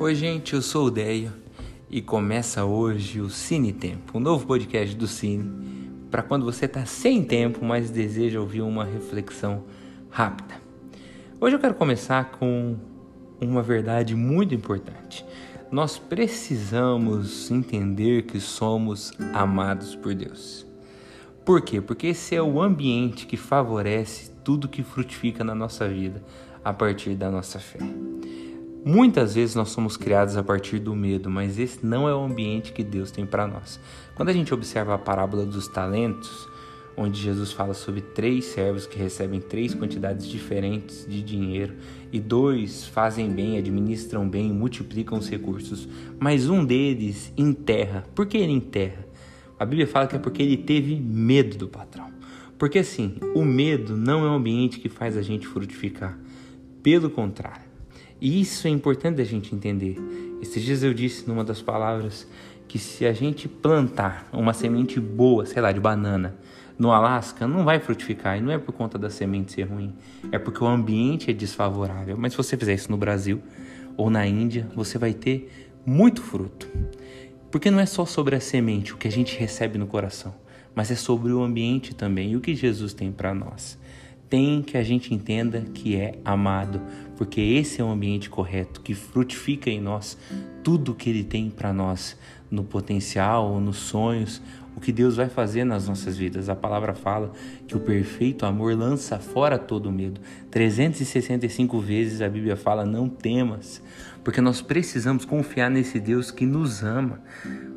Oi, gente, eu sou o Deio e começa hoje o Cine Tempo, um novo podcast do Cine, para quando você está sem tempo, mas deseja ouvir uma reflexão rápida. Hoje eu quero começar com uma verdade muito importante. Nós precisamos entender que somos amados por Deus. Por quê? Porque esse é o ambiente que favorece tudo que frutifica na nossa vida a partir da nossa fé. Muitas vezes nós somos criados a partir do medo, mas esse não é o ambiente que Deus tem para nós. Quando a gente observa a parábola dos talentos, onde Jesus fala sobre três servos que recebem três quantidades diferentes de dinheiro e dois fazem bem, administram bem, multiplicam os recursos, mas um deles enterra. Por que ele enterra? A Bíblia fala que é porque ele teve medo do patrão. Porque assim, o medo não é um ambiente que faz a gente frutificar. Pelo contrário. E isso é importante a gente entender. Esses dias eu disse numa das palavras que se a gente plantar uma semente boa, sei lá, de banana, no Alasca, não vai frutificar. E não é por conta da semente ser ruim, é porque o ambiente é desfavorável. Mas se você fizer isso no Brasil ou na Índia, você vai ter muito fruto. Porque não é só sobre a semente, o que a gente recebe no coração, mas é sobre o ambiente também e o que Jesus tem para nós tem que a gente entenda que é amado, porque esse é o ambiente correto que frutifica em nós tudo que ele tem para nós, no potencial, nos sonhos, o que Deus vai fazer nas nossas vidas. A palavra fala que o perfeito amor lança fora todo medo. 365 vezes a Bíblia fala: não temas, porque nós precisamos confiar nesse Deus que nos ama.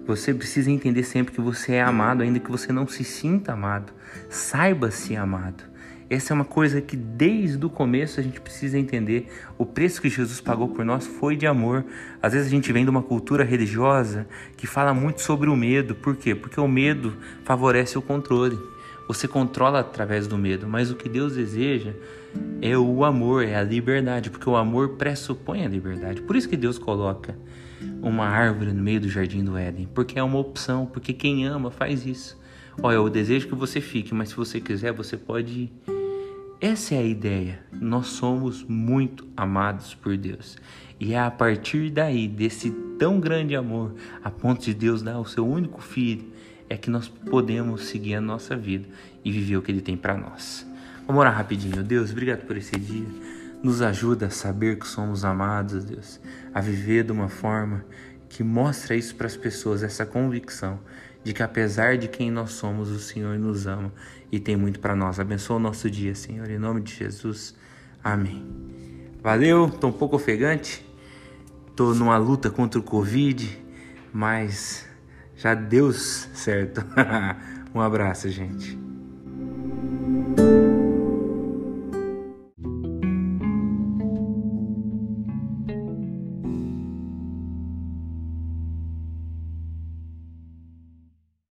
Você precisa entender sempre que você é amado, ainda que você não se sinta amado. Saiba-se amado. Essa é uma coisa que desde o começo a gente precisa entender. O preço que Jesus pagou por nós foi de amor. Às vezes a gente vem de uma cultura religiosa que fala muito sobre o medo. Por quê? Porque o medo favorece o controle. Você controla através do medo, mas o que Deus deseja é o amor, é a liberdade, porque o amor pressupõe a liberdade. Por isso que Deus coloca uma árvore no meio do jardim do Éden, porque é uma opção, porque quem ama faz isso. Olha, eu desejo que você fique, mas se você quiser, você pode ir. Essa é a ideia. Nós somos muito amados por Deus. E é a partir daí, desse tão grande amor, a ponto de Deus dar o seu único filho, é que nós podemos seguir a nossa vida e viver o que Ele tem para nós. Vamos orar rapidinho. Deus, obrigado por esse dia. Nos ajuda a saber que somos amados, Deus, a viver de uma forma que mostra isso para as pessoas, essa convicção de que apesar de quem nós somos, o Senhor nos ama e tem muito para nós. Abençoa o nosso dia, Senhor, em nome de Jesus. Amém. Valeu, tô um pouco ofegante, tô numa luta contra o Covid, mas já deu certo. um abraço, gente.